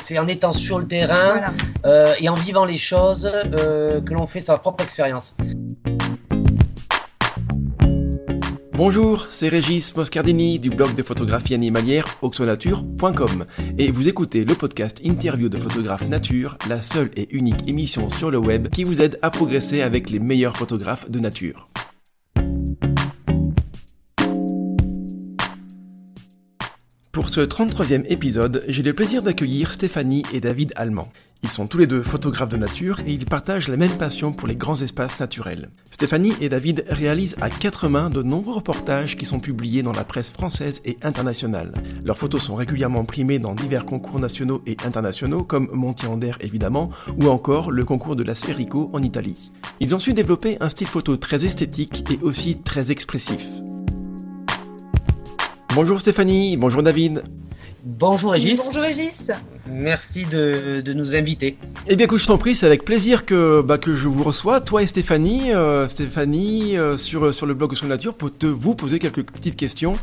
C'est en étant sur le terrain euh, et en vivant les choses euh, que l'on fait sa propre expérience. Bonjour, c'est Régis Moscardini du blog de photographie animalière oxonature.com et vous écoutez le podcast Interview de photographe nature, la seule et unique émission sur le web qui vous aide à progresser avec les meilleurs photographes de nature. Pour ce 33e épisode, j'ai le plaisir d'accueillir Stéphanie et David Allemand. Ils sont tous les deux photographes de nature et ils partagent la même passion pour les grands espaces naturels. Stéphanie et David réalisent à quatre mains de nombreux reportages qui sont publiés dans la presse française et internationale. Leurs photos sont régulièrement primées dans divers concours nationaux et internationaux comme Montier-Ander évidemment ou encore le concours de la Sferico en Italie. Ils ont su développer un style photo très esthétique et aussi très expressif. Bonjour Stéphanie, bonjour David. Bonjour Régis. Bonjour Régis. Merci de, nous inviter. Eh bien écoute, je t'en prie, c'est avec plaisir que, bah, que je vous reçois, toi et Stéphanie, euh, Stéphanie euh, sur, sur le blog Sur Nature, pour te, vous poser quelques petites questions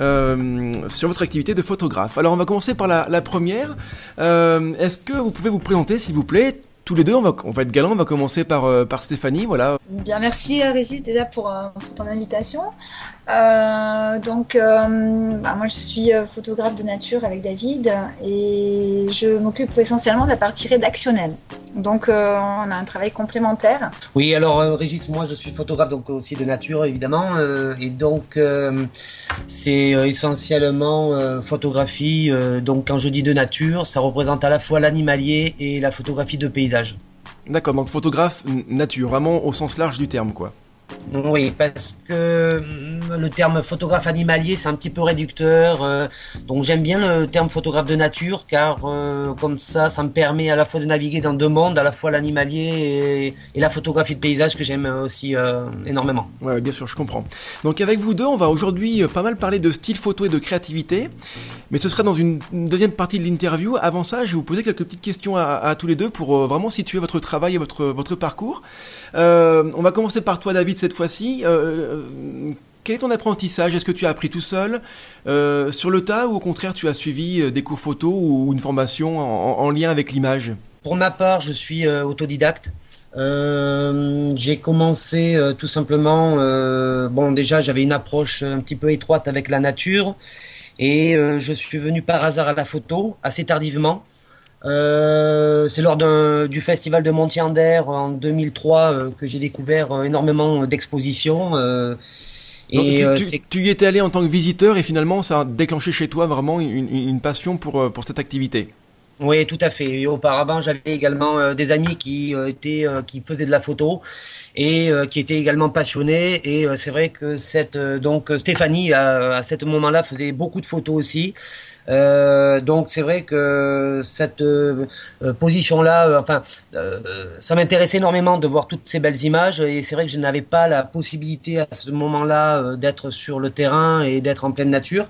euh, sur votre activité de photographe. Alors on va commencer par la, la première. Est-ce que vous pouvez vous présenter s'il vous plaît? Tous les deux, on va, on va être galant, on va commencer par, euh, par Stéphanie, voilà. Bien, merci Régis déjà pour, euh, pour ton invitation. Euh, donc, bah, moi je suis photographe de nature avec David et je m'occupe essentiellement de la partie rédactionnelle. Donc, on a un travail complémentaire. Oui, alors Régis, moi je suis photographe donc aussi de nature évidemment et donc c'est essentiellement photographie. donc, quand je dis de nature, ça représente à la fois l'animalier et la photographie de paysage. D'accord, donc photographe nature, vraiment au sens large du terme, quoi. Oui, parce que hum, le terme photographe animalier, c'est un petit peu réducteur. Euh, donc j'aime bien le terme photographe de nature, car euh, comme ça, ça me permet à la fois de naviguer dans deux mondes, à la fois l'animalier et, la photographie de paysage que j'aime aussi euh, énormément. Ouais, bien sûr, je comprends. Donc avec vous deux, on va aujourd'hui pas mal parler de style photo et de créativité, mais ce sera dans une deuxième partie de l'interview. Avant ça, je vais vous poser quelques petites questions à, tous les deux pour vraiment situer votre travail et votre, votre parcours. on va commencer par toi, David cette fois-ci. Euh, euh, quel est ton apprentissage? Est-ce que tu as appris tout seul euh, sur le tas ou au contraire tu as suivi des cours photo ou une formation en, lien avec l'image? Pour ma part, je suis autodidacte. j'ai commencé tout simplement. bon, déjà, j'avais une approche un petit peu étroite avec la nature, et je suis venu par hasard à la photo assez tardivement. Euh, c'est lors du festival de Montier-Ander en 2003 euh, que j'ai découvert euh, énormément d'expositions. et tu, y étais allé en tant que visiteur et finalement ça a déclenché chez toi vraiment une, passion pour, pour cette activité. Oui, tout à fait. auparavant, j'avais également des amis qui étaient, qui faisaient de la photo et qui étaient également passionnés. Et c'est vrai que cette, donc Stéphanie à, à ce moment-là faisait beaucoup de photos aussi. Euh, donc c'est vrai que cette euh, position-là, euh, enfin, ça m'intéressait énormément de voir toutes ces belles images et c'est vrai que je n'avais pas la possibilité à ce moment-là d'être sur le terrain et d'être en pleine nature.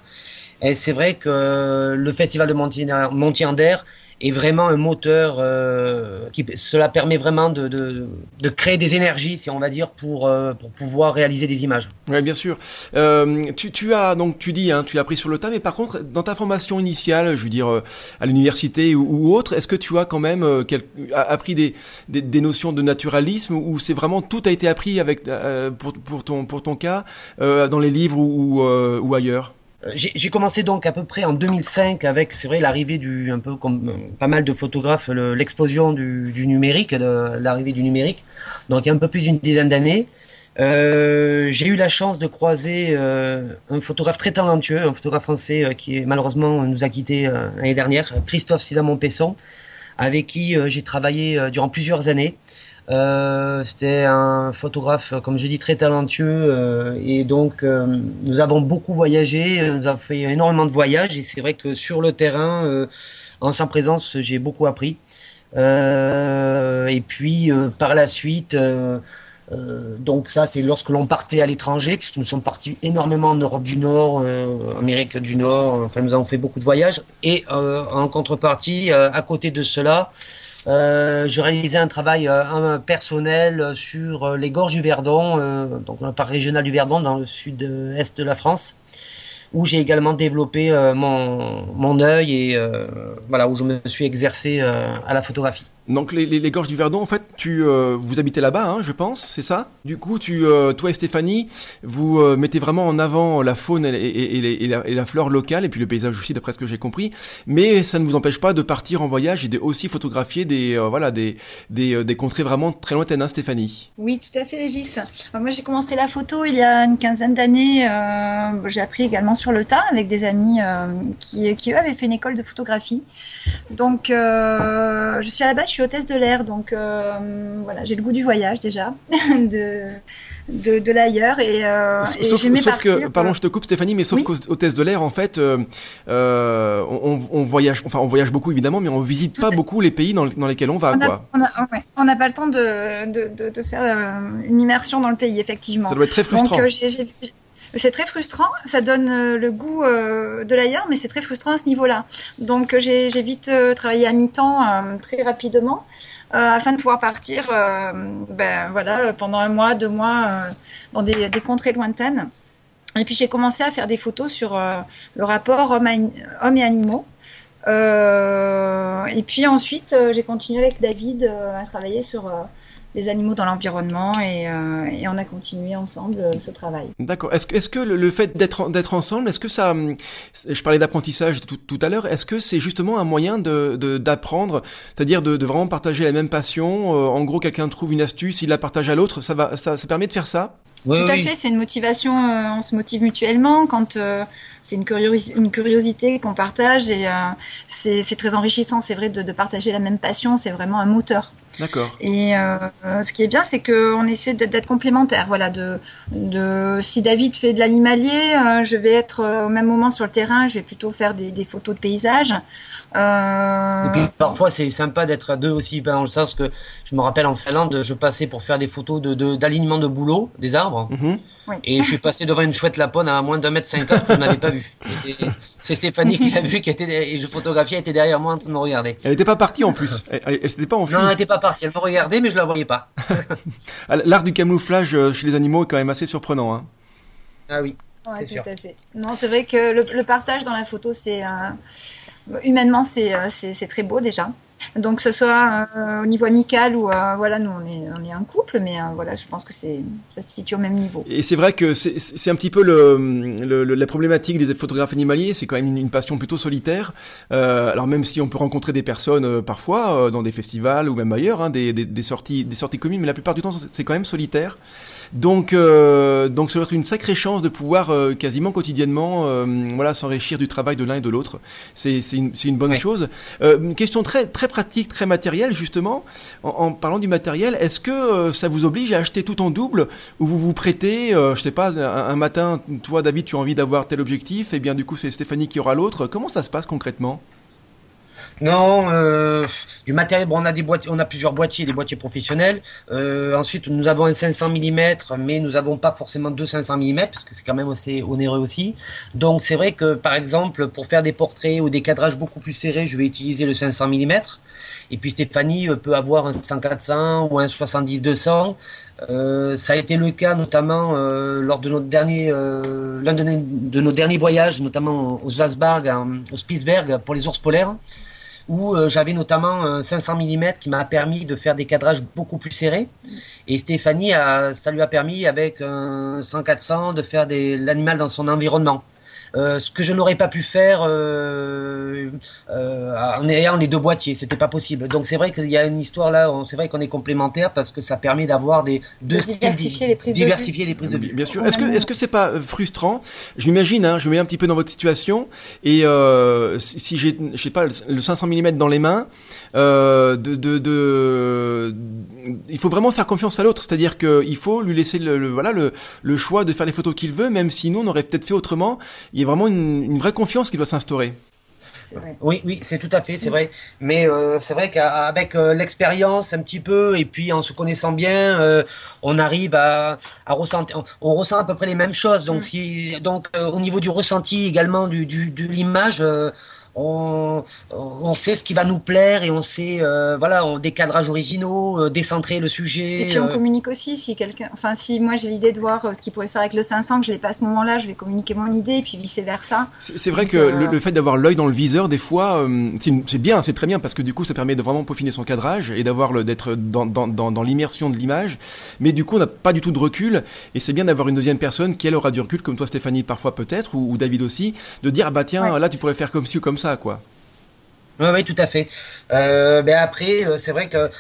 Et c'est vrai que le festival de Montier-Ander est vraiment un moteur euh, qui cela permet vraiment de, de, créer des énergies si on va dire pour euh, pour pouvoir réaliser des images. Oui bien sûr. Euh, tu, tu as donc tu dis hein, tu as appris sur le tas mais par contre dans ta formation initiale je veux dire à l'université ou, autre est-ce que tu as quand même quel, appris des, des, des, notions de naturalisme ou c'est vraiment tout a été appris avec pour pour ton pour ton cas dans les livres ou, ou ailleurs? Euh, j'ai commencé donc à peu près en 2005 avec, c'est vrai, l'arrivée du, un peu comme euh, pas mal de photographes, l'explosion du, du, numérique, l'arrivée du numérique. Donc il y a un peu plus d'une dizaine d'années. Euh, j'ai eu la chance de croiser un photographe très talentueux, un photographe français qui malheureusement nous a quittés l'année dernière, Christophe Sidamon-Pesson, avec qui j'ai travaillé durant plusieurs années. Euh, c'était un photographe, comme je dis, très talentueux euh, et donc euh, nous avons beaucoup voyagé, nous avons fait énormément de voyages et c'est vrai que sur le terrain, en sa présence, j'ai beaucoup appris. et puis par la suite, donc ça c'est lorsque l'on partait à l'étranger, puisque nous sommes partis énormément en Europe du Nord, Amérique du Nord, enfin nous avons fait beaucoup de voyages et en contrepartie, à côté de cela, euh, je réalisais un travail euh, personnel sur euh, les gorges du Verdon, donc le parc régional du Verdon dans le sud-est de la France, où j'ai également développé mon, mon œil et voilà où je me suis exercé à la photographie. Donc les, les, gorges du Verdon, en fait, tu euh, vous habitez là-bas, hein, je pense, c'est ça? Du coup, tu, euh, toi et Stéphanie, vous euh, mettez vraiment en avant la faune et, et, la, flore locale, et puis le paysage aussi, d'après ce que j'ai compris. Mais ça ne vous empêche pas de partir en voyage et de aussi photographier des, voilà, des, des, des, contrées vraiment très lointaines, hein, Stéphanie? Oui, tout à fait, Régis. moi, j'ai commencé la photo il y a une quinzaine d'années. j'ai appris également sur le tas avec des amis qui, qui, eux, avaient fait une école de photographie. Donc, je suis à la base suis hôtesse de l'air, donc euh, voilà, j'ai le goût du voyage déjà, de, de, de l'ailleurs et, euh, sauf, sauf que, pardon, je te coupe Stéphanie, mais sauf oui. qu'hôtesse de l'air, en fait, euh, euh, on, on, voyage, enfin on voyage beaucoup évidemment, mais on visite pas beaucoup les pays dans, dans lesquels on va. On n'a pas le temps de, de, de, faire euh, une immersion dans le pays, effectivement. Ça doit être très frustrant. Donc, c'est très frustrant, ça donne euh, le goût euh, de l'ailleurs, mais c'est très frustrant à ce niveau-là. Donc j'ai vite euh, travaillé à mi-temps très rapidement afin de pouvoir partir ben, voilà, pendant un mois, deux mois dans des, des, contrées lointaines. Et puis j'ai commencé à faire des photos sur le rapport homme, homme et animaux. et puis ensuite j'ai continué avec David à travailler sur les animaux dans l'environnement et, euh, et, on a continué ensemble euh, ce travail. D'accord. Est-ce que, est-ce que le, fait d'être d'être ensemble, est-ce que ça, hum, je parlais d'apprentissage tout, tout à l'heure, est-ce que c'est justement un moyen de d'apprendre, c'est-à-dire de, de, vraiment partager la même passion. Euh, en gros, quelqu'un trouve une astuce, il la partage à l'autre, ça va, ça, ça permet de faire ça? Oui, Tout à fait, c'est une motivation, euh, on se motive mutuellement quand euh, c'est une, une, curiosité qu'on partage et euh, c'est très enrichissant, c'est vrai, de, de, partager la même passion, c'est vraiment un moteur. D'accord. Et euh, ce qui est bien, c'est qu'on essaie d'être complémentaires. Voilà, de, de si David fait de l'animalier, euh, je vais être euh, au même moment sur le terrain, je vais plutôt faire des, des photos de paysages. Euh... Et puis parfois c'est sympa d'être à deux aussi, ben, dans le sens que je me rappelle en Finlande, je passais pour faire des photos d'alignement de, de, boulot des arbres. Mm -hmm. Oui. Et je suis passé devant une chouette lapone à moins d'un mètre cinquante que je n'avais pas vu. C'est Stéphanie qui l'a vu, qui était et je photographiais, elle était derrière moi en train de me regarder. Elle n'était pas partie en plus. Elle, elle, elle s'était pas enfuie. Non, elle n'était pas partie. Elle me regardait, mais je la voyais pas. L'art du camouflage euh, chez les animaux est quand même assez surprenant. Hein. Ah oui. Ouais, tout sûr. à fait. Non, c'est vrai que le, le, partage dans la photo, c'est euh, humainement, euh, c'est très beau déjà. Donc, que ce soit euh, au niveau amical ou euh, voilà, nous on est, on est un couple, mais voilà, je pense que c'est ça se situe au même niveau. Et c'est vrai que c'est un petit peu le, la problématique des photographes animaliers, c'est quand même une, passion plutôt solitaire. Alors même si on peut rencontrer des personnes parfois dans des festivals ou même ailleurs, hein, des, des, des, sorties des sorties communes, mais la plupart du temps c'est quand même solitaire. Donc, euh, donc ça doit être une sacrée chance de pouvoir euh, quasiment quotidiennement, euh, voilà, s'enrichir du travail de l'un et de l'autre. C'est une, une bonne ouais. chose. une question très très pratique, très matérielle justement. En, en parlant du matériel, est-ce que ça vous oblige à acheter tout en double ou vous vous prêtez, je sais pas, un, un, matin, toi David, tu as envie d'avoir tel objectif, et bien du coup c'est Stéphanie qui aura l'autre. Comment ça se passe concrètement? Non, euh, du matériel. Bon, on a des boîtiers, on a plusieurs boîtiers, des boîtiers professionnels. Euh, ensuite, nous avons un 500 mm, mais nous n'avons pas forcément deux 500 mm parce que c'est quand même assez onéreux aussi. Donc, c'est vrai que par exemple, pour faire des portraits ou des cadrages beaucoup plus serrés, je vais utiliser le 500 mm. Et puis Stéphanie euh, peut avoir un 100-400 ou un 70-200. Euh, ça a été le cas notamment euh, lors de notre dernier, euh, l'un de, nos derniers voyages, notamment au Svalbard, au Spitzberg pour les ours polaires où euh, j'avais notamment un 500 mm qui m'a permis de faire des cadrages beaucoup plus serrés. Et Stéphanie, a, ça lui a permis avec un 100-400 de faire l'animal dans son environnement. Euh, ce que je n'aurais pas pu faire euh, euh, en ayant les deux boîtiers, c'était pas possible. Donc c'est vrai qu'il y a une histoire là, c'est vrai qu'on est complémentaires parce que ça permet d'avoir des deux de diversifier les prises diversifier de les prises de vue. Bien sûr. Est-ce que est-ce que c'est pas frustrant? Je m'imagine, hein, je me mets un petit peu dans votre situation et euh, si j'ai je sais pas le 500 mm dans les mains, euh, de, de, de, il faut vraiment faire confiance à l'autre, c'est-à-dire qu'il faut lui laisser le, le voilà le, le choix de faire les photos qu'il veut, même si nous on aurait peut-être fait autrement. Il y a vraiment une, une vraie confiance qui doit s'instaurer. Oui, oui, c'est tout à fait, c'est vrai. Mais euh, c'est vrai qu'avec euh, l'expérience un petit peu et puis en se connaissant bien, euh, on arrive à, à ressentir, on, on, ressent à peu près les mêmes choses. Donc, mm. si, donc au niveau du ressenti également du, du de l'image on, on sait ce qui va nous plaire et on sait, euh, voilà, on, des cadrages originaux, euh, décentrer le sujet. Et puis on euh. communique aussi si quelqu'un, enfin si moi j'ai l'idée de voir ce qu'il pourrait faire avec le 500, que je l'ai pas à ce moment-là, je vais communiquer mon idée et puis vice versa. C'est vrai Donc, que euh, le, le fait d'avoir l'œil dans le viseur, des fois, euh, c'est bien, c'est très bien parce que du coup, ça permet de vraiment peaufiner son cadrage et d'avoir le d'être dans, dans, dans, dans l'immersion de l'image. Mais du coup, on n'a pas du tout de recul et c'est bien d'avoir une deuxième personne qui elle aura du recul, comme toi, Stéphanie, parfois peut-être, ou, ou David aussi, de dire ah bah tiens, Ouais. là, tu pourrais faire comme ci ou comme ça, quoi. Oui, tout à fait. Euh, ben après, euh, c'est vrai que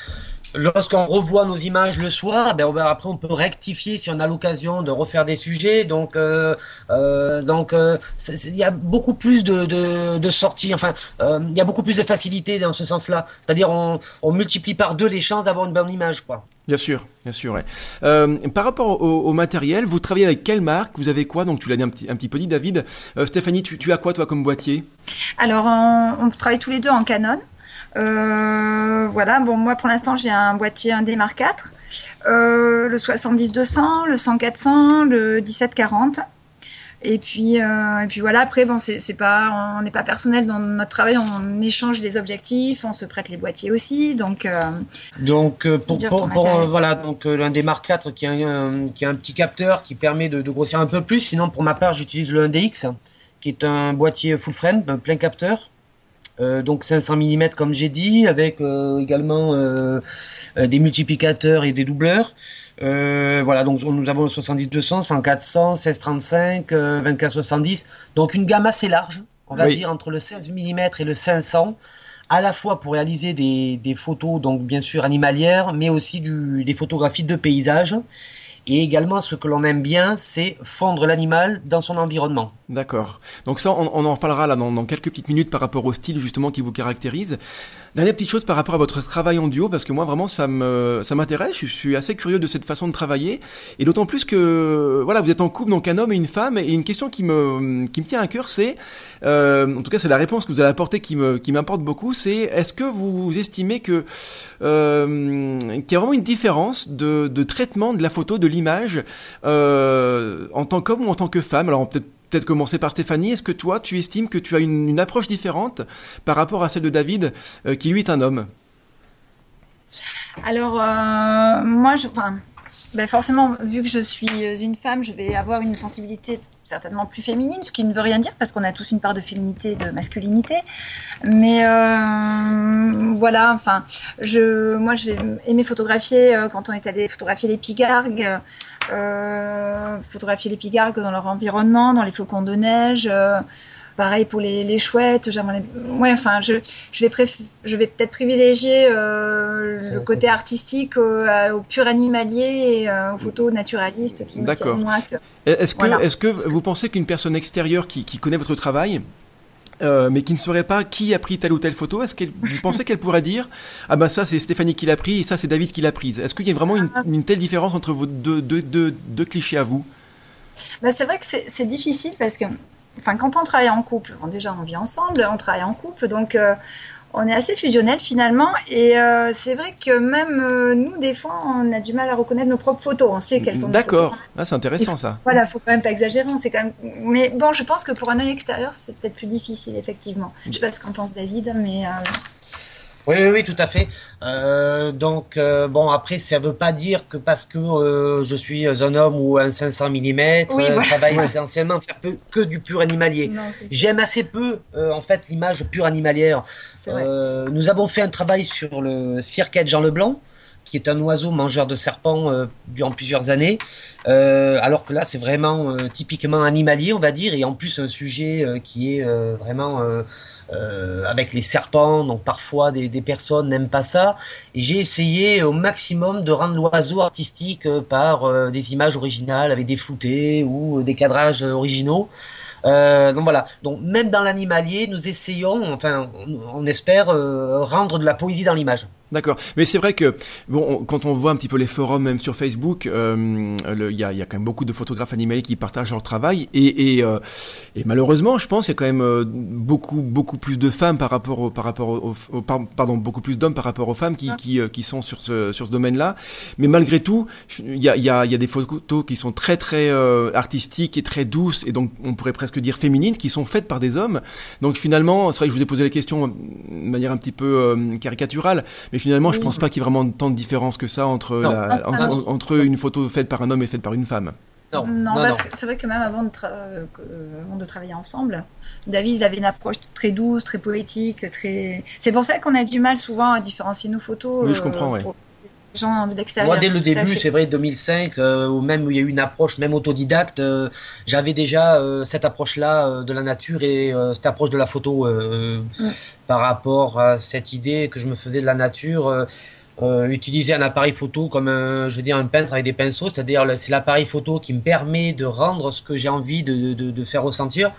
lorsqu'on revoit nos images le soir, ben on va- après on peut rectifier si on a l'occasion de refaire des sujets. Donc, euh, euh, donc, euh, il y a beaucoup plus de, de, de sorties. Enfin, euh, il y a beaucoup plus de facilité dans ce sens-là. C'est-à-dire, on, on multiplie par deux les chances d'avoir une bonne image, quoi. Bien sûr, bien sûr. Ouais. Euh, par rapport au, au matériel, vous travaillez avec quelle marque? Vous avez quoi? Donc tu l'as dit un petit, un petit peu dit, David. Euh, Stéphanie, tu, tu as quoi toi comme boîtier? Alors on, on travaille tous les deux en Canon. Euh, voilà, bon moi pour l'instant j'ai un boîtier un D Mark IV, euh, le 70-200, le 100-400, le 17-40. Et puis, euh, et puis voilà, après, bon, c'est pas, on n'est pas personnel dans notre travail, on échange des objectifs, on se prête les boîtiers aussi, donc euh, Donc pour, pour, voilà donc l'un des Mark IV qui a un, qui a un petit capteur qui permet de, de grossir un peu plus. Sinon pour ma part j'utilise le 1DX qui est un boîtier full frame, un plein capteur. Euh, donc 500 mm comme j'ai dit, avec euh, également euh, euh, des multiplicateurs et des doubleurs. Euh, voilà, donc nous avons le 70-200, 100-400, 16-35, euh, 24-70. Donc une gamme assez large, on va Oui. dire entre le 16 mm et le 500 à la fois pour réaliser des, des photos, donc bien sûr animalières, mais aussi du, des photographies de paysages. Et également, ce que l'on aime bien, c'est fondre l'animal dans son environnement. D'accord. Donc ça, on, en reparlera là dans, quelques petites minutes par rapport au style justement qui vous caractérise. Dernière petite chose par rapport à votre travail en duo, parce que moi vraiment ça me ça m'intéresse. Je suis assez curieux de cette façon de travailler, et d'autant plus que voilà, vous êtes en couple donc un homme et une femme, et une question qui me qui me tient à cœur, c'est euh, en tout cas c'est la réponse que vous allez apporter qui me qui m'importe beaucoup, c'est est-ce que vous estimez que euh, qu'il y a vraiment une différence de, de traitement de la photo, de l'image euh, en tant qu'homme ou en tant que femme? Alors peut-être peut-être commencer par Stéphanie. Est-ce que toi, tu estimes que tu as une, approche différente par rapport à celle de David, euh, qui lui est un homme? Alors, euh, moi, je, ben forcément, vu que je suis une femme, je vais avoir une sensibilité certainement plus féminine, ce qui ne veut rien dire parce qu'on a tous une part de féminité et de masculinité. Mais euh, voilà, enfin, je, moi, je vais aimer photographier euh, quand on est allé photographier les pigargues, euh, photographier les pigargues dans leur environnement, dans les flocons de neige. Euh, Pareil pour les, les chouettes, j'aimerais. Ouais, enfin, je, je vais, préf... je vais peut-être privilégier euh, le côté artistique au, à- au pur animalier et euh, aux photos naturalistes qui me tiennent moins à cœur. Est-ce que, Voilà. est-ce que vous pensez qu'une personne extérieure qui, qui connaît votre travail, euh, mais qui ne saurait pas qui a pris telle ou telle photo, est-ce qu'elle, vous pensez qu'elle pourrait dire ah ben ça c'est Stéphanie qui l'a pris et ça c'est David qui l'a prise Est-ce qu'il y a vraiment une, une telle différence entre vos deux, deux, deux, deux clichés à vous? Bah, c'est vrai que c'est difficile parce que, enfin, quand on travaille en couple, bon, déjà on vit ensemble, on travaille en couple, donc euh, on est assez fusionnel finalement. Et euh, c'est vrai que même euh, nous, des fois, on a du mal à reconnaître nos propres photos. On sait quelles sont D'accord, ah, c'est intéressant ça. Voilà, faut quand même pas exagérer. On sait quand même. Mais bon, je pense que pour un œil extérieur, c'est peut-être plus difficile, effectivement. Je sais pas ce qu'en pense David, mais. Oui, oui, oui, tout à fait. Euh, donc, euh, bon, après, ça veut pas dire que parce que euh, je suis un homme ou un 500 mm, Oui, voilà. ça va essentiellement faire peu, que du pur animalier. J'aime assez peu, euh, en fait, l'image pure animalière. Euh, nous avons fait un travail sur le cirquet de Jean Leblanc, qui est un oiseau mangeur de serpents euh, durant plusieurs années. Euh, alors que là, c'est vraiment euh, typiquement animalier, on va dire, et en plus un sujet qui est vraiment avec les serpents. Donc parfois, des, personnes n'aiment pas ça. Et j'ai essayé au maximum de rendre l'oiseau artistique par des images originales avec des floutés ou des cadrages originaux. Donc voilà. Donc même dans l'animalier, nous essayons, enfin, on, espère rendre de la poésie dans l'image. D'accord. Mais c'est vrai que bon, quand on voit un petit peu les forums, même sur Facebook, euh, il y, a, y, a, quand même beaucoup de photographes animaliers qui partagent leur travail. Et, et, euh, et malheureusement, je pense, il y a quand même euh, beaucoup, beaucoup plus de femmes par rapport au, par rapport au, pardon, beaucoup plus d'hommes par rapport aux femmes qui, qui, qui, sont sur ce, sur ce domaine-là. Mais malgré tout, il y a, y, a, y a des photos qui sont très, très artistiques et très douces, et donc on pourrait presque dire féminines, qui sont faites par des hommes. Donc finalement, c'est vrai que je vous ai posé la question de manière un petit peu caricaturale, mais finalement, je pense pas qu'il y ait vraiment tant de différence que ça entre, la, entre, entre, une photo faite par un homme et faite par une femme. Non, non, c'est vrai que même avant de, euh, avant de, travailler ensemble, David avait une approche très douce, très poétique, très. C'est pour ça qu'on a du mal souvent à différencier nos photos. Oui, je comprends, euh, gens de l'extérieur. Moi, dès le début, c'est vrai, 2005, euh, ou même où il y a eu une approche, même autodidacte, j'avais déjà cette approche-là de la nature et cette approche de la photo mm. par rapport à cette idée que je me faisais de la nature euh, utiliser un appareil photo comme un, je veux dire un peintre avec des pinceaux, c'est-à-dire c'est l'appareil photo qui me permet de rendre ce que j'ai envie de, de, de, faire ressentir,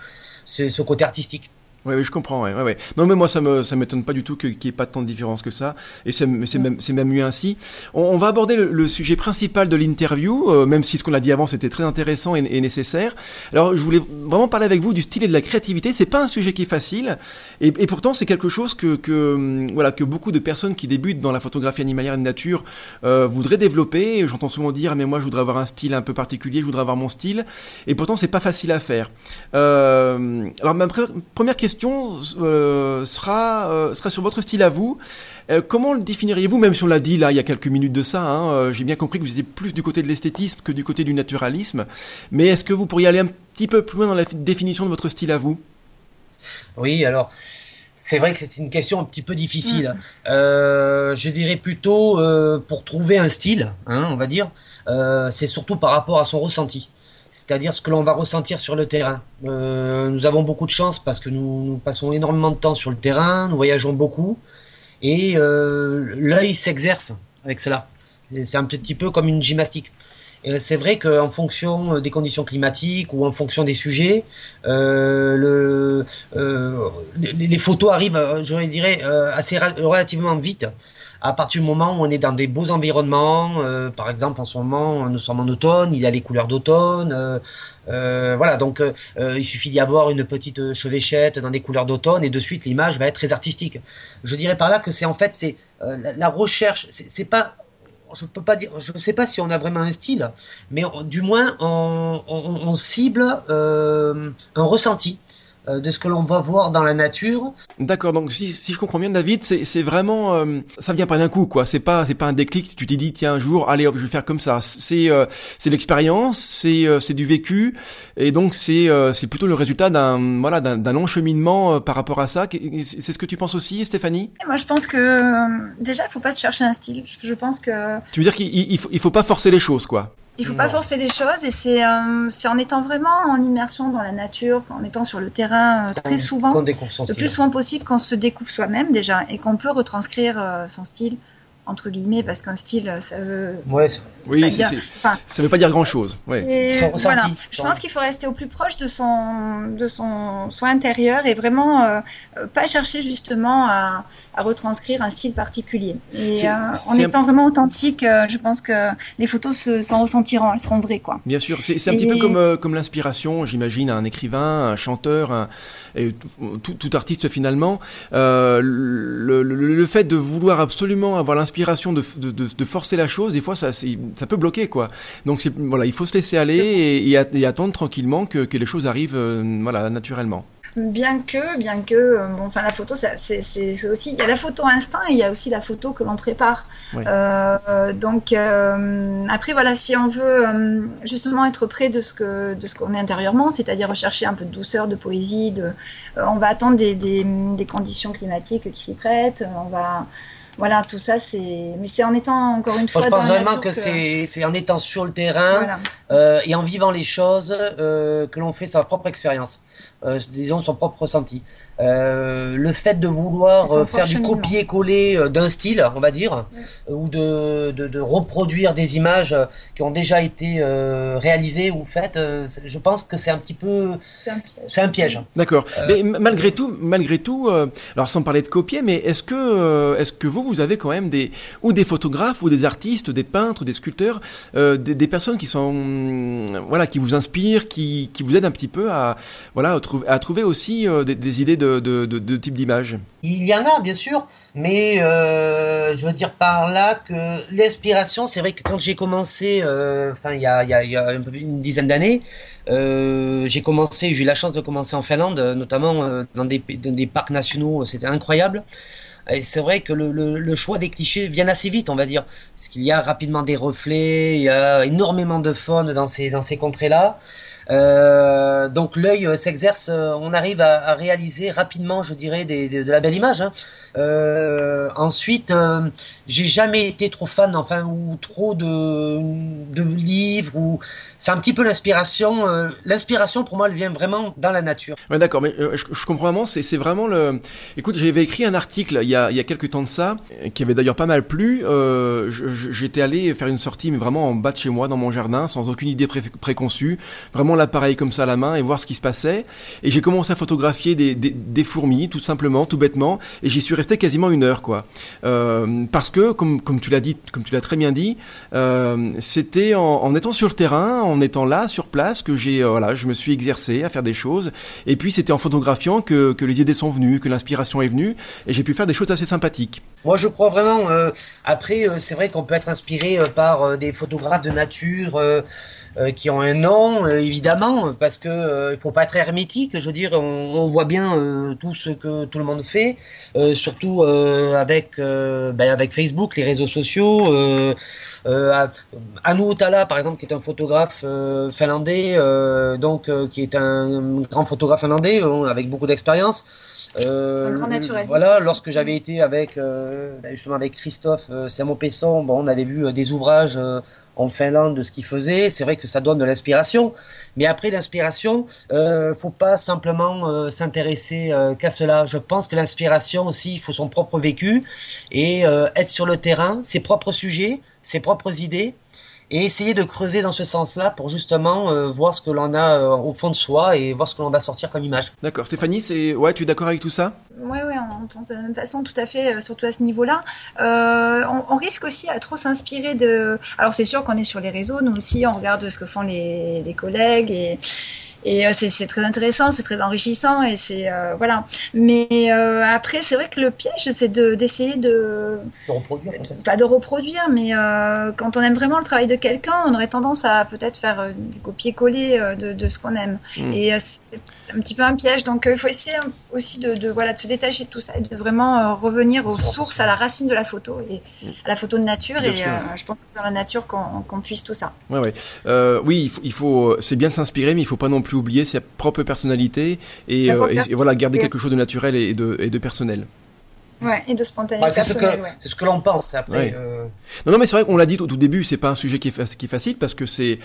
c'est ce côté artistique. Oui, oui, je comprends. Ouais, ouais, Non, mais moi, ça me, ça m'étonne pas du tout qu'il n'y ait pas tant de différence que ça. Et c'est, même, c'est même mieux ainsi. On, on va aborder le, sujet principal de l'interview, euh, même si ce qu'on a dit avant c'était très intéressant et, et, nécessaire. Alors, je voulais vraiment parler avec vous du style et de la créativité. C'est pas un sujet qui est facile, et, et pourtant c'est quelque chose que, que, hum, voilà, que beaucoup de personnes qui débutent dans la photographie animalière et de nature euh, voudraient développer. J'entends souvent dire, mais moi, je voudrais avoir un style un peu particulier, je voudrais avoir mon style, et pourtant c'est pas facile à faire. Euh, alors, ma première question euh, sera, euh, sera sur votre style à vous. Euh, comment le définiriez-vous, même si on l'a dit là il y a quelques minutes de ça, hein, j'ai bien compris que vous étiez plus du côté de l'esthétisme que du côté du naturalisme, mais est-ce que vous pourriez aller un petit peu plus loin dans la définition de votre style à vous? Oui, alors c'est vrai que c'est une question un petit peu difficile. Mm. je dirais plutôt pour trouver un style, hein, on va dire, c'est surtout par rapport à son ressenti c'est-à-dire ce que l'on va ressentir sur le terrain. Euh, nous avons beaucoup de chance parce que nous, passons énormément de temps sur le terrain, nous voyageons beaucoup, et euh, l'œil s'exerce avec cela. C'est un petit peu comme une gymnastique. C'est vrai qu'en fonction des conditions climatiques ou en fonction des sujets, euh, le, les, photos arrivent, je dirais, assez relativement vite à partir du moment où on est dans des beaux environnements, euh, par exemple en ce moment nous sommes en automne, il y a les couleurs d'automne, euh, euh, voilà donc il suffit d'y avoir une petite chevêchette dans des couleurs d'automne et de suite l'image va être très artistique. Je dirais par là que c'est en fait c'est la, recherche, c'est pas je peux pas dire, je ne sais pas si on a vraiment un style, mais du moins on, on cible un ressenti. Euh, de ce que l'on va voir dans la nature. D'accord, donc si, si je comprends bien David, c'est vraiment euh, ça vient pas d'un coup quoi, c'est pas c'est pas un déclic, tu t'es dit tiens un jour allez hop, je vais faire comme ça. C'est euh, c'est l'expérience, c'est c'est du vécu et donc c'est c'est plutôt le résultat d'un voilà d'un long cheminement par rapport à ça. C'est ce que tu penses aussi Stéphanie? Moi je pense que déjà il faut pas se chercher un style. Je pense que Tu veux dire qu'il il faut, il faut pas forcer les choses quoi il faut pas forcer les choses et c'est euh, c'est en étant vraiment en immersion dans la nature, en étant sur le terrain euh, très souvent, le plus souvent possible qu'on se découvre soi-même déjà et qu'on peut retranscrire euh, son style entre guillemets, parce qu'un style, ça veut. Ouais, oui, ça veut pas dire grand chose. Ouais. Voilà. Je pense qu'il faut rester au plus proche de son, de son soi intérieur et vraiment pas chercher justement à, à, retranscrire un style particulier. Et euh, en étant vraiment authentique, je pense que les photos s'en ressentiront, elles seront vraies, quoi. Bien sûr, c'est un petit peu comme, comme l'inspiration, j'imagine, un écrivain, un chanteur, un, et tout, tout, artiste finalement. le, le, le fait de vouloir absolument avoir l'inspiration de, de, de, forcer la chose, des fois ça, ça peut bloquer quoi. Donc voilà, il faut se laisser aller et, et, attendre tranquillement que, que, les choses arrivent euh, voilà naturellement. Bien que, bien que, euh, bon, enfin la photo, c'est aussi, il y a la photo instinct et il y a aussi la photo que l'on prépare. Euh, donc après voilà, si on veut justement être près de ce que de ce qu'on est intérieurement, c'est-à-dire rechercher un peu de douceur, de poésie, de, on va attendre des, des, des conditions climatiques qui s'y prêtent, on va voilà, tout ça, c'est. Mais c'est en étant encore une fois. je pense vraiment que, c'est en étant sur le terrain euh, et en vivant les choses euh, que l'on fait sa propre expérience, euh, disons son propre ressenti. Euh, le fait de vouloir euh, faire du copier-coller euh, d'un style, on va dire, euh, ou de, de, de reproduire des images euh, qui ont déjà été euh, réalisées ou faites, euh, je pense que c'est un petit peu, C'est un piège. D'accord. Euh, Mais malgré tout, malgré tout, euh, alors sans parler de copier, mais est-ce que, euh, est-ce que vous, vous avez quand même des ou des photographes ou des artistes, des peintres, des sculpteurs, euh, des, des personnes qui sont, voilà, qui vous inspirent, qui, qui vous aident un petit peu à, voilà, à trouver, à trouver aussi euh, des, idées de, type d'image. Il y en a, bien sûr, mais euh, je veux dire par là que l'inspiration, c'est vrai que quand j'ai commencé, euh, enfin il y a, y, dizaine d'années, j'ai commencé, j'ai eu la chance de commencer en Finlande, notamment dans des, parcs nationaux, c'était incroyable. Et c'est vrai que le, choix des clichés vient assez vite, on va dire, parce qu'il y a rapidement des reflets, il y a énormément de faune dans ces contrées-là. Euh, donc l'œil euh, s'exerce, euh, on arrive à, réaliser rapidement, je dirais, de la belle image. hein. Ensuite, j'ai jamais été trop fan, enfin, ou trop de, livres, ou c'est un petit peu l'inspiration. l'inspiration pour moi, elle vient vraiment dans la nature. Ouais, d'accord, mais je, comprends vraiment, c'est, vraiment le... Écoute, j'avais écrit un article il y a, quelques temps de ça, qui avait d'ailleurs pas mal plu. J'étais allé faire une sortie, mais vraiment en bas de chez moi, dans mon jardin, sans aucune idée pré- préconçue, vraiment l'appareil comme ça à la main et voir ce qui se passait. Et j'ai commencé à photographier des, fourmis, tout simplement, tout bêtement, et j'y suis resté quasiment une heure, quoi. Euh, parce que, comme, comme tu l'as dit, comme tu l'as très bien dit, euh, c'était en, étant sur le terrain, en étant là, sur place, que j'ai, euh, voilà, je me suis exercé à faire des choses. Et puis c'était en photographiant que, que les idées sont venues, que l'inspiration est venue, et j'ai pu faire des choses assez sympathiques. Moi, je crois vraiment. après, c'est vrai qu'on peut être inspiré par des photographes de nature euh, qui ont un nom, euh, évidemment, parce que euh, il faut pas être hermétique. Je veux dire, on, voit bien euh, tout ce que tout le monde fait, surtout avec ben, avec Facebook, les réseaux sociaux. Anu Otala, par exemple, qui est un photographe finlandais, donc qui est un grand photographe finlandais avec beaucoup d'expérience. Euh, Un grand naturaliste Voilà, lorsque j'avais été avec euh, ben, justement avec Christophe euh, Sermo-Pesson, bon, on avait vu euh, des ouvrages euh, en Finlande de ce qu'il faisait. C'est vrai que ça donne de l'inspiration, mais après l'inspiration, euh, faut pas simplement s'intéresser qu'à cela. Je pense que l'inspiration aussi, il faut son propre vécu et être sur le terrain, ses propres sujets, ses propres idées et essayer de creuser dans ce sens-là pour justement euh, voir ce que l'on a euh, au fond de soi et voir ce que l'on va sortir comme image. D'accord. Stéphanie, c'est, ouais, tu es d'accord avec tout ça? Oui, oui, on pense de la même façon, tout à fait, euh, surtout à ce niveau-là. Euh, on, on risque aussi à trop s'inspirer de. Alors, c'est sûr qu'on est sur les réseaux, nous aussi, on regarde ce que font les, les collègues et. Et euh, c'est très intéressant, c'est très enrichissant et c'est euh, voilà. Mais euh, après, c'est vrai que le piège, c'est de d'essayer de De reproduire, pas de reproduire, mais euh, quand on aime vraiment le travail de quelqu'un, on aurait tendance à peut-être faire euh, du copier-coller euh, de, de ce qu'on aime. Mm. Et euh, c'est un petit peu un piège. Donc euh, il faut essayer aussi de, de, voilà de se détacher de tout ça et de vraiment euh, revenir aux sources, à la racine de la photo et à la photo de nature. Bien et euh, je pense que c'est dans la nature qu'on qu'on puise tout ça. Ouais, ouais. Euh, oui, il faut, il faut c'est bien de s'inspirer, mais il faut pas non plus oublier sa propre personnalité et, euh, et- voilà, garder quelque chose de naturel et de, et de personnel. Ouais, et de spontanéité Bah, c'est ce que personnelle. ouais. c'est ce que l'on pense après. Ouais. euh, Non, non, mais c'est vrai qu'on l'a dit au tout début, c'est pas un sujet qui est, fa- qui est facile parce que c'est,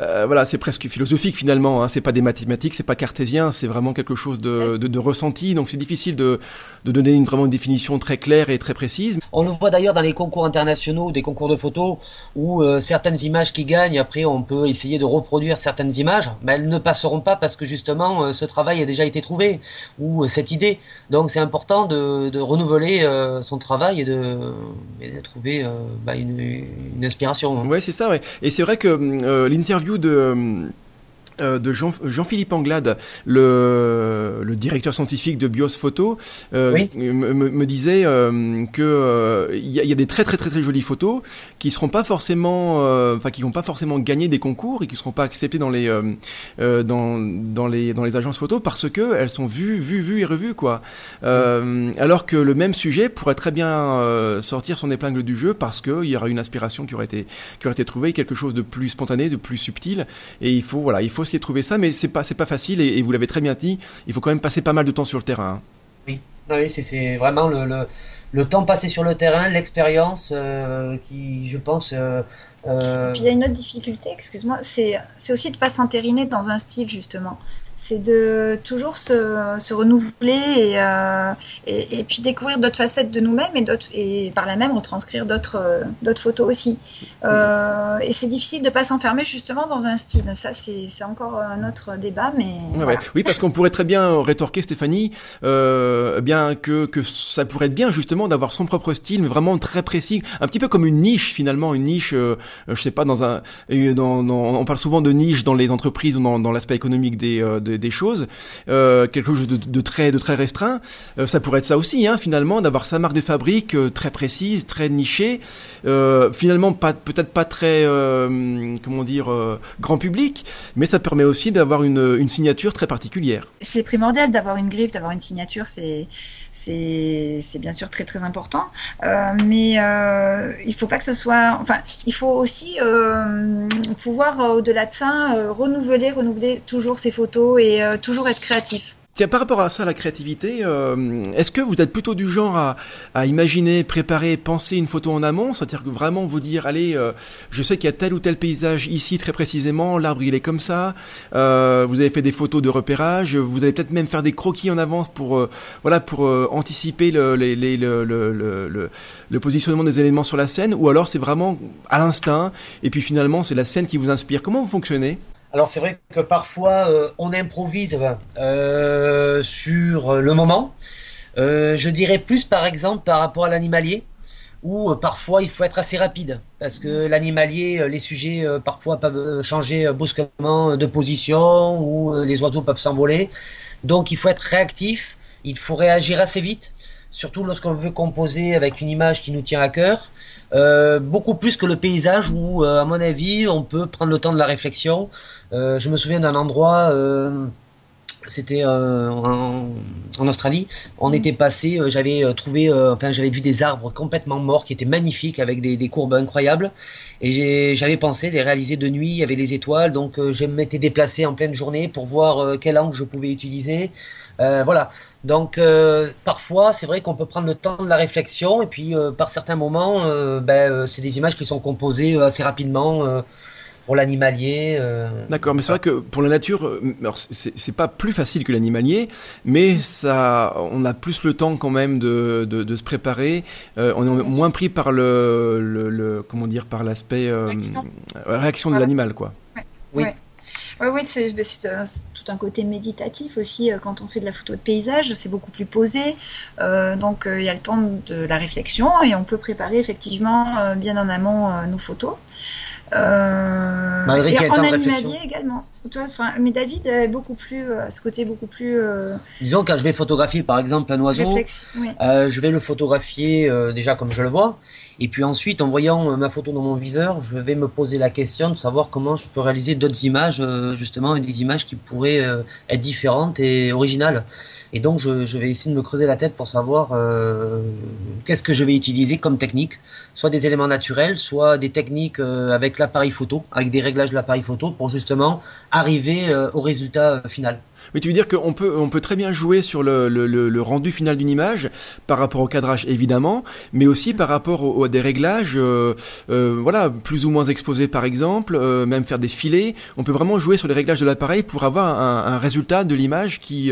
euh, voilà, c'est presque philosophique finalement. Hein, c'est pas des mathématiques, c'est pas cartésien, c'est vraiment quelque chose de, de, de ressenti. Donc c'est difficile de, de donner une, vraiment une définition très claire et très précise. On le voit d'ailleurs dans les concours internationaux, des concours de photos, où euh, certaines images qui gagnent, après on peut essayer de reproduire certaines images, mais elles ne passeront pas parce que justement euh, ce travail a déjà été trouvé, ou euh, cette idée. Donc c'est important de, de renouveler euh, son travail et de, trouver euh, bah, une, inspiration. hein. Ouais, c'est ça. Et c'est vrai que euh, l'interview de euh, de Jean- Jean-Philippe Anglade, le, le directeur scientifique de Bios Photo, euh, Oui. me, disait euh, que euh, y, a, il y a des très très très très jolies photos qui seront pas forcément, euh, enfin qui vont pas forcément gagner des concours et qui seront pas acceptées dans les euh, euh, dans dans les dans les agences photo parce que elles sont vues vues vues et revues quoi. Euh, alors que le même sujet pourrait très bien euh, sortir son épingle du jeu parce que il y aura une inspiration qui aurait été qui aurait été trouvée, quelque chose de plus spontané, de plus subtil. Et il faut voilà, il faut essayer de trouver ça, mais c'est pas c'est pas facile. Et, et vous l'avez très bien dit, il faut quand même passer pas mal de temps sur le terrain. hein. Oui, oui c'est- c'est vraiment le, le, le temps passé sur le terrain, l'expérience euh, qui, je pense... euh, euh, Puis il y a une autre difficulté, excuse-moi, c'est c'est aussi de pas s'entériner dans un style justement. C'est de toujours se, se renouveler et, et, puis découvrir d'autres facettes de nous-mêmes et, et par là même retranscrire d'autres d'autres photos aussi. et c'est difficile de ne pas s'enfermer justement dans un style. Ça, c'est encore un autre débat, mais. Oui, parce qu'on pourrait très bien rétorquer, Stéphanie, euh, bien que, que ça pourrait être bien justement d'avoir son propre style, mais vraiment très précis, un petit peu comme une niche finalement, une niche, euh, je sais pas, dans un, dans, on parle souvent de niche dans les entreprises ou dans, dans l'aspect économique des, euh, des, choses, euh, quelque chose de, de, très de très restreint. Euh, ça pourrait être ça aussi, hein, finalement, d'avoir sa marque de fabrique très précise, très nichée, finalement peut-être pas très, comment dire, grand public, mais ça permet aussi d'avoir une, une signature très particulière. C'est primordial d'avoir une griffe, d'avoir une signature, c'est c'est bien sûr très très important. Euh, mais euh, il faut pas que ce soit. Enfin, il faut aussi euh, pouvoir au-delà de ça renouveler, renouveler toujours ses photos et toujours être créatif. Tiens, par rapport à ça, la créativité, euh, est-ce que vous êtes plutôt du genre à, à, imaginer, préparer, penser une photo en amont? C'est-à-dire que vraiment vous dire, allez, euh, je sais qu'il y a tel ou tel paysage ici très précisément, l'arbre il est comme ça, euh, vous avez fait des photos de repérage, vous allez peut-être même faire des croquis en avance pour, euh, voilà, pour euh, anticiper le, le, le, le, le, positionnement des éléments sur la scène, ou alors c'est vraiment à l'instinct, et puis finalement c'est la scène qui vous inspire. Comment vous fonctionnez? Alors c'est vrai que parfois euh, on improvise euh, sur le moment. Euh, je dirais plus par exemple par rapport à l'animalier, où parfois il faut être assez rapide, parce que l'animalier, les sujets parfois peuvent changer brusquement de position, ou les oiseaux peuvent s'envoler. Donc il faut être réactif, il faut réagir assez vite, surtout lorsqu'on veut composer avec une image qui nous tient à cœur. Euh, beaucoup plus que le paysage où, euh, à mon avis, on peut prendre le temps de la réflexion. Euh, je me souviens d'un endroit, c'était en, en, Australie. On mm. était passé, j'avais trouvé, enfin, j'avais vu des arbres complètement morts qui étaient magnifiques avec des, des courbes incroyables. Et j'avais pensé les réaliser de nuit, il y avait les étoiles, donc je m'étais déplacé en pleine journée pour voir quel angle je pouvais utiliser. voilà. Donc euh, parfois, c'est vrai qu'on peut prendre le temps de la réflexion et puis euh, par certains moments, euh, ben, c'est des images qui sont composées assez rapidement pour l'animalier. D'accord, mais c'est vrai que pour la nature, c'est pas plus facile que l'animalier, mais ça, on a plus le temps quand même de, de, de se préparer. on est moins pris par le, le, comment dire, par l'aspect réaction. réaction. de l'animal, quoi. Oui. Oui, oui, c'est tout un côté méditatif aussi. Euh, quand on fait de la photo de paysage, c'est beaucoup plus posé. Euh, donc, euh, il y a le temps de la réflexion et on peut préparer effectivement bien en amont nos photos. Euh, et en animalier également. mais David est beaucoup plus, ce côté beaucoup plus. Disons quand je vais photographier par exemple un oiseau, je vais le photographier déjà comme je le vois, et puis ensuite, en voyant euh, ma photo dans mon viseur, je vais me poser la question de savoir comment je peux réaliser d'autres images, euh, justement, des images qui pourraient euh, être différentes et originales. Et donc, je, vais essayer de me creuser la tête pour savoir euh, qu'est-ce que je vais utiliser comme technique, soit des éléments naturels, soit des techniques avec l'appareil photo, avec des réglages de l'appareil photo, pour justement arriver au résultat final. Mais tu veux dire qu'on peut, on peut très bien jouer sur le, le, le rendu final d'une image par rapport au cadrage évidemment, mais aussi par rapport à des réglages, euh, euh, voilà, plus ou moins exposés par exemple, euh, même faire des filets. On peut vraiment jouer sur les réglages de l'appareil pour avoir un, un résultat de l'image qui,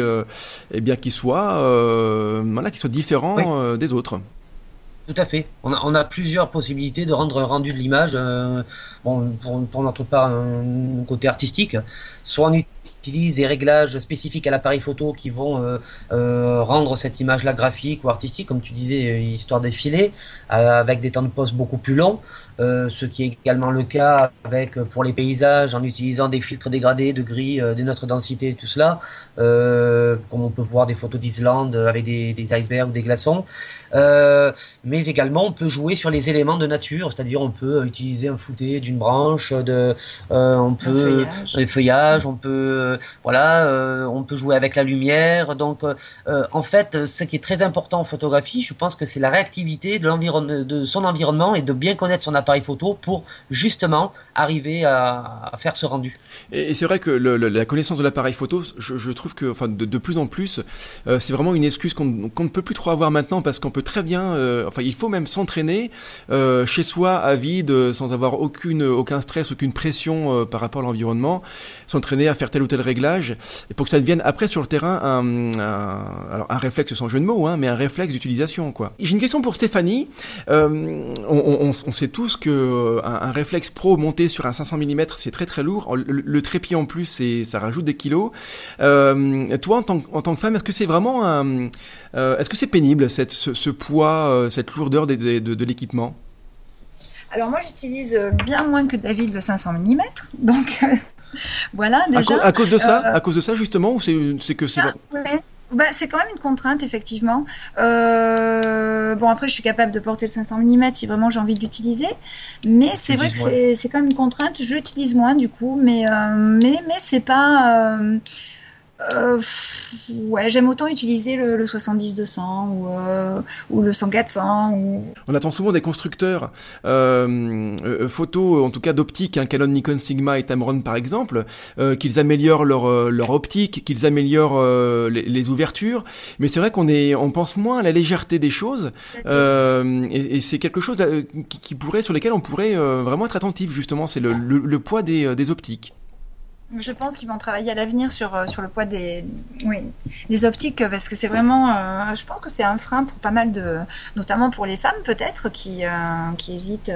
eh bien, qui soit, voilà, qui soit différent des autres. Tout à fait. On a, plusieurs possibilités de rendre rendu de l'image, bon, pour, notre part, un côté artistique. Soit on utilise des réglages spécifiques à l'appareil photo qui vont euh, euh, rendre cette image-là graphique ou artistique, comme tu disais, euh, histoire d'effiler, avec des temps de pause beaucoup plus longs. Ce qui est également le cas avec pour les paysages en utilisant des filtres dégradés de gris, de notre densité, tout cela, comme on peut voir des photos d'Islande avec des, des, icebergs ou des glaçons. mais également, on peut jouer sur les éléments de nature, c'est-à-dire on peut utiliser un fouté d'une branche, de, on peut des feuillages, on peut voilà, euh, on peut jouer avec la lumière. Donc, euh, euh, en fait, ce qui est très important en photographie, je pense que c'est la réactivité de, de son environnement et de bien connaître son appareil photo pour justement arriver à, faire ce rendu. Et, c'est vrai que la connaissance de l'appareil photo, je, trouve que, enfin, de, plus en plus, c'est vraiment une excuse qu'on ne peut plus trop avoir maintenant parce qu'on peut très bien, enfin, il faut même s'entraîner chez soi à vide, sans avoir aucune, aucun stress, aucune pression par rapport à l'environnement, s'entraîner à faire tel ou tel réglage, et pour que ça devienne après sur le terrain un, alors un réflexe sans jeu de mots, hein, mais un réflexe d'utilisation. J'ai une question pour Stéphanie. Euh, on, on, sait tous que un, réflexe pro monté sur un 500 mm, c'est très très lourd. Le, trépied en plus, c'est ça rajoute des kilos. Euh, toi, en tant, en tant que femme, est-ce que c'est vraiment un, est-ce que c'est pénible cette, ce, poids, cette lourdeur de, de, de l'équipement? Alors moi j'utilise euh, bien moins que David le 500 mm, donc euh, voilà déjà. À, cause de ça, euh, à cause de ça justement, ou c'est que c'est. Bah, c'est quand même une contrainte, effectivement. bon, après, je suis capable de porter le 500 mm si vraiment j'ai envie de l'utiliser. Mais c'est vrai que c'est quand même une contrainte. Je l'utilise moins, du coup. Mais, mais, mais c'est pas euh, ouais, j'aime autant utiliser le, 70-200 ou, euh, ou le 100-400. Ou... On attend souvent des constructeurs euh, euh photos, en tout cas d'optique, hein, Canon, Nikon, Sigma et Tamron par exemple, euh, qu'ils améliorent leur, leur optique, qu'ils améliorent les, les, ouvertures. Mais c'est vrai qu'on est, on pense moins à la légèreté des choses, et, et c'est quelque chose qui, qui, pourrait, sur lesquels on pourrait vraiment être attentif justement. C'est le, le, le, poids des, des optiques. Je pense qu'ils vont travailler à l'avenir sur, euh, sur le poids des, oui, des optiques parce que c'est vraiment, euh, je pense que c'est un frein pour pas mal de, notamment pour les femmes peut-être qui, euh, qui hésitent.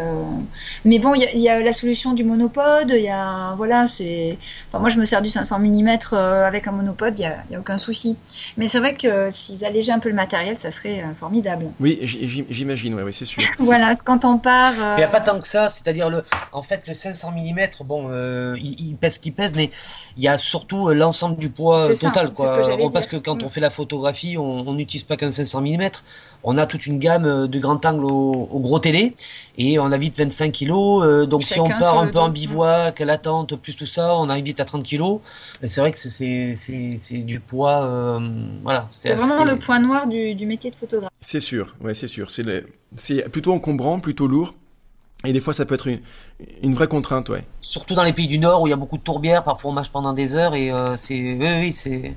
Mais bon, il y, a la solution du monopode, il y a, voilà, c'est, enfin, moi je me sers du 500 mm avec un monopode, il n'y a, y a, aucun souci. Mais c'est vrai que s'ils allégeaient un peu le matériel, ça serait formidable. Oui, j'imagine, oui, c'est sûr. voilà, quand on part. Il n'y a pas tant que ça, c'est-à-dire le, en fait, le 500 mm, bon, il, il pèse qu'il pèse, mais il y a surtout euh, l'ensemble du poids euh, total, quoi. parce que quand mm. on fait la photographie, on n'utilise pas qu'un 500 mm. On a toute une gamme euh, de grand angle au, gros télé et on a vite 25 kilos. donc si on part un peu en bivouac, à l'attente, plus tout ça, on arrive vite à 30 kilos. C'est vrai que c'est c'est du poids, voilà. C'est vraiment le point noir du, du métier de photographe. C'est sûr, ouais, c'est sûr. C'est plutôt encombrant, plutôt lourd. Et des fois, ça peut être une, une, vraie contrainte, ouais. Surtout dans les pays du Nord où il y a beaucoup de tourbières, parfois on marche pendant des heures et euh, c'est, oui, oui, c'est,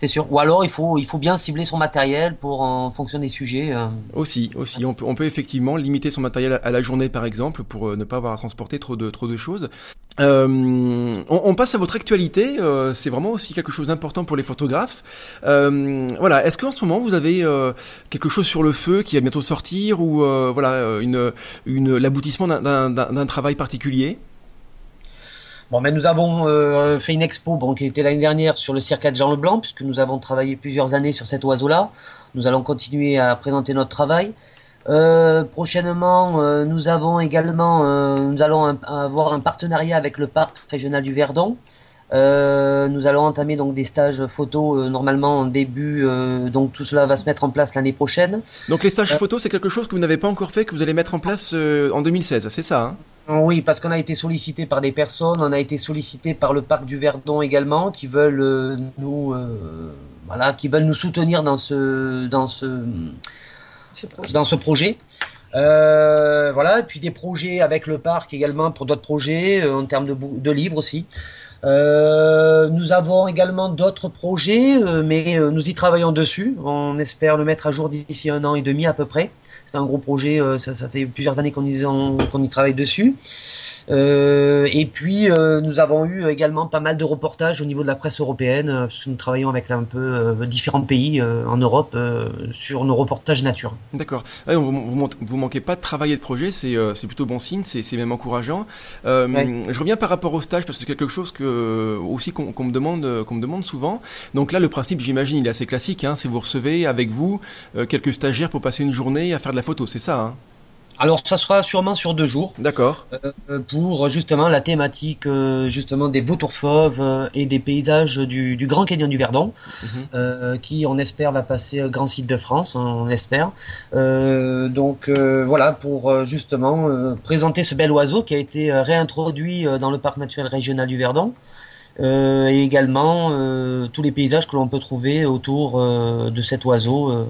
c'est sûr. Ou alors il faut, il faut bien cibler son matériel pour en fonction des sujets. Euh. Aussi, aussi, on peut, on peut effectivement limiter son matériel à la journée, par exemple, pour euh, ne pas avoir à transporter trop de, trop de choses. Euh, on, on, passe à votre actualité. Euh, c'est vraiment aussi quelque chose d'important pour les photographes. Euh, voilà. Est-ce qu'en ce moment vous avez quelque chose sur le feu qui va bientôt sortir ou voilà une, une l'aboutissement d'un travail particulier? Bon, mais nous avons fait une expo bon, qui était l'année dernière sur le cirque de Jean Leblanc, puisque nous avons travaillé plusieurs années sur cet oiseau-là. Nous allons continuer à présenter notre travail. Euh, prochainement, euh, nous avons également, euh, nous allons avoir un partenariat avec le parc régional du Verdon. nous allons entamer donc des stages photo normalement en début, donc tout cela va se mettre en place l'année prochaine. Donc les stages photo, c'est quelque chose que vous n'avez pas encore fait, que vous allez mettre en place en 2016, c'est ça hein? Oui, parce qu'on a été sollicité par des personnes, on a été sollicité par le parc du Verdon également, qui veulent nous, voilà, qui veulent nous soutenir dans ce, dans ce dans ce projet. Euh, voilà, et puis des projets avec le parc également pour d'autres projets euh, en termes de, de livres aussi. Euh, nous avons également d'autres projets, mais nous y travaillons dessus. On espère le mettre à jour d'ici un an et demi à peu près. C'est un gros projet, ça, ça, fait plusieurs années qu'on y, qu'on y travaille dessus. Euh, et puis euh, nous avons eu également pas mal de reportages au niveau de la presse européenne, euh, parce que nous travaillons avec un peu différents pays en Europe sur nos reportages nature. D'accord. vous, vous, manquez pas de travail et de projet, c'est plutôt bon signe, c'est même encourageant. Je reviens par rapport au stage parce que c'est quelque chose que aussi qu'on me demande qu'on me demande souvent. Donc là, le principe, j'imagine, il est assez classique. Hein, c'est vous recevez avec vous quelques stagiaires pour passer une journée à faire de la photo, c'est ça hein? Alors ça sera sûrement sur deux jours. D'accord. Euh, pour justement la thématique euh, justement des vautours fauves euh, et des paysages du, Grand Canyon du Verdon, mhm. qui on espère va passer grand site de France, hein, on espère. donc voilà pour justement présenter ce bel oiseau qui a été réintroduit dans le parc naturel régional du Verdon. et également tous les paysages que l'on peut trouver autour de cet oiseau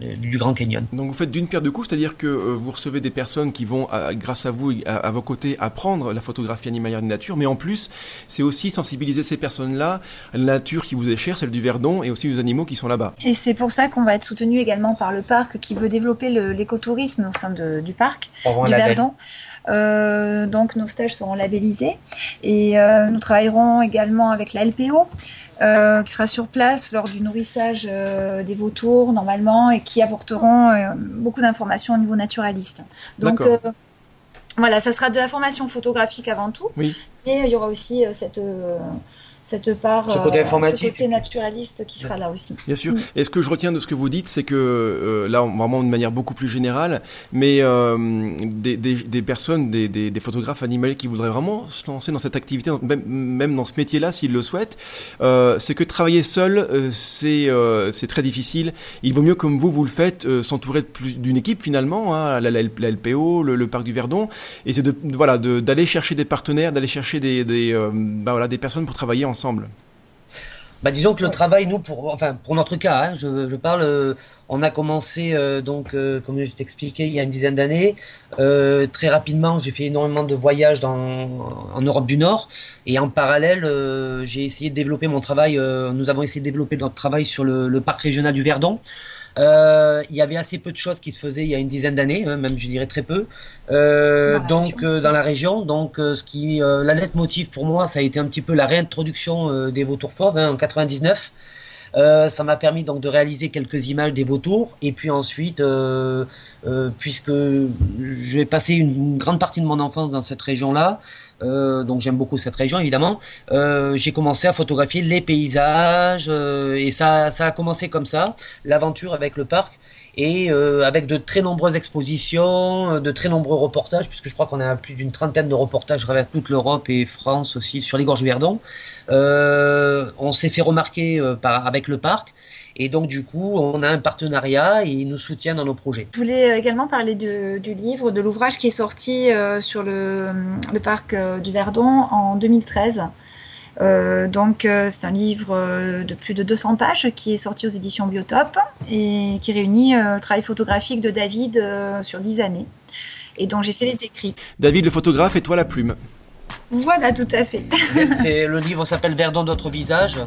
du Grand Canyon. Donc vous faites d'une pierre deux coups, c'est-à-dire que vous recevez des personnes qui vont, grâce à vous, à, à, vos côtés, apprendre la photographie animalière de nature, mais en plus, c'est aussi sensibiliser ces personnes-là à la nature qui vous est chère, celle du Verdon, et aussi aux animaux qui sont là-bas. Et c'est pour ça qu'on va être soutenu également par le parc qui veut développer l'écotourisme au sein de, du parc, du Verdon. Euh, donc nos stages seront labellisés et euh, nous travaillerons également avec la LPO euh, qui sera sur place lors du nourrissage euh, des vautours normalement et qui apporteront euh, beaucoup d'informations au niveau naturaliste. Donc voilà, ça sera de la formation photographique avant tout, oui. mais il y aura aussi cette cette part, ce côté, informatique. ce côté naturaliste qui sera là aussi. Bien sûr. Mm. Et ce que je retiens de ce que vous dites, c'est que euh, là, vraiment de manière beaucoup plus générale, mais euh, des, des, des, personnes, des, des, photographes animaliers qui voudraient vraiment se lancer dans cette activité, même, même dans ce métier-là, s'ils le souhaitent, euh, c'est que travailler seul, euh, c'est euh, c'est très difficile. Il vaut mieux, comme vous, vous le faites, s'entourer d'une équipe finalement, hein, la, la, la, LPO, le, le, parc du Verdon, et c'est de voilà d'aller chercher des partenaires, d'aller chercher des, des, bah, voilà, des personnes pour travailler ensemble ensemble bah, disons que le travail, nous, pour, enfin, pour notre cas, hein, je, je, parle, euh, on a commencé, euh, donc, euh, comme je t'expliquais, il y a une dizaine d'années. très rapidement, j'ai fait énormément de voyages dans, en Europe du Nord. Et en parallèle, j'ai essayé de développer mon travail, nous avons essayé de développer notre travail sur le, le parc régional du Verdon. Euh, il y avait assez peu de choses qui se faisaient il y a une dizaine d'années, hein, même je dirais très peu. Euh, dans donc euh, dans la région, donc euh, ce qui la lettre motive pour moi, ça a été un petit peu la réintroduction des vautours fauves hein, en 99. Euh, ça m'a permis donc de réaliser quelques images des vautours. Et puis ensuite, euh, euh, puisque j'ai passé une, grande partie de mon enfance dans cette région-là, donc j'aime beaucoup cette région évidemment, j'ai commencé à photographier les paysages et ça, ça a commencé comme ça, l'aventure avec le parc et euh, avec de très nombreuses expositions, euh, de très nombreux reportages, puisque je crois qu'on a plus d'une trentaine de reportages à travers toute l'Europe et France aussi sur les gorges du Verdon. Euh, on s'est fait remarquer euh, par, avec le parc. Et donc, du coup, on a un partenariat et ils nous soutiennent dans nos projets. Je voulais également parler de, du livre, de l'ouvrage qui est sorti euh, sur le, le parc du Verdon en 2013. Euh, donc euh, c'est un livre euh, de plus de 200 pages qui est sorti aux éditions Biotop et qui réunit le travail photographique de David sur 10 années et dont j'ai fait les écrits. David le photographe et toi la plume. Voilà, tout à fait. c'est le livre s'appelle Verdon d'autres visages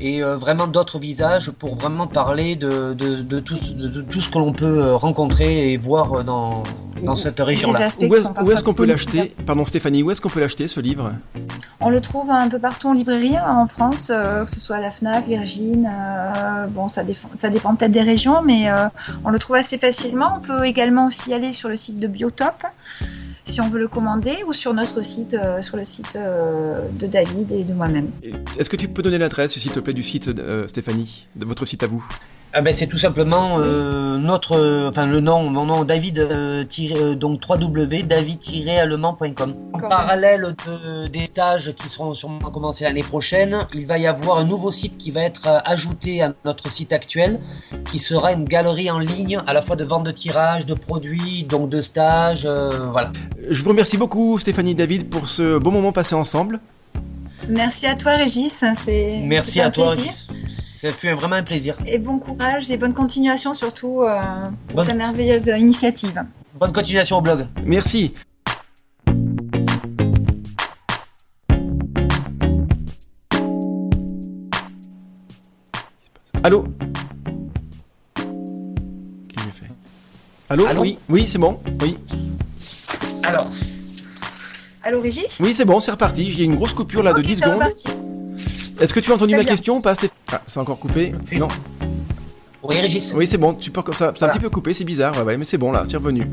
et euh, vraiment d'autres visages pour vraiment parler de, de, de, tout, de, tout, ce que l'on peut euh, rencontrer et voir euh, dans, dans cette région-là. Où est-ce qu'on peut l'acheter? Pardon Stéphanie, où est-ce qu'on peut l'acheter ce livre? On le trouve un peu partout en librairie hein, en France, que ce soit à la FNAC, Virgin, bon ça, ça dépend peut-être des régions, mais on le trouve assez facilement. On peut également aussi aller sur le site de Biotop si on veut le commander ou sur notre site, euh, sur le site euh, de David et de moi-même. Est-ce que tu peux donner l'adresse, s'il te plaît, du site, euh, Stéphanie, de votre site à vous? Ah ben c'est tout simplement euh, notre, euh, enfin le nom, mon nom David euh, euh donc www.david-allemand.com. En parallèle de, des stages qui seront sûrement commencés l'année prochaine, il va y avoir un nouveau site qui va être ajouté à notre site actuel, qui sera une galerie en ligne à la fois de vente de tirages, de produits, donc de stages, voilà. Je vous remercie beaucoup Stéphanie David pour ce beau moment passé ensemble. Merci à toi Régis, c'est merci à toi Régis. Ça fut vraiment un plaisir. Et bon courage et bonne continuation surtout euh, pour ta merveilleuse initiative. Bonne continuation au blog. Merci. Allô Qu'est-ce que j'ai fait Allô, Allô Oui, oui, c'est bon. Oui. Alors. Allô, Régis? Oui, c'est bon, c'est reparti. J'ai une grosse coupure là de 10 secondes. Reparti. Est-ce que tu as entendu ma question ou pas Ah, c'est encore coupé Non. Oui, Régis. Oui, c'est bon. Tu peux... ça, c'est un petit peu coupé, c'est bizarre. Ouais, ouais, mais c'est bon là, c'est revenu.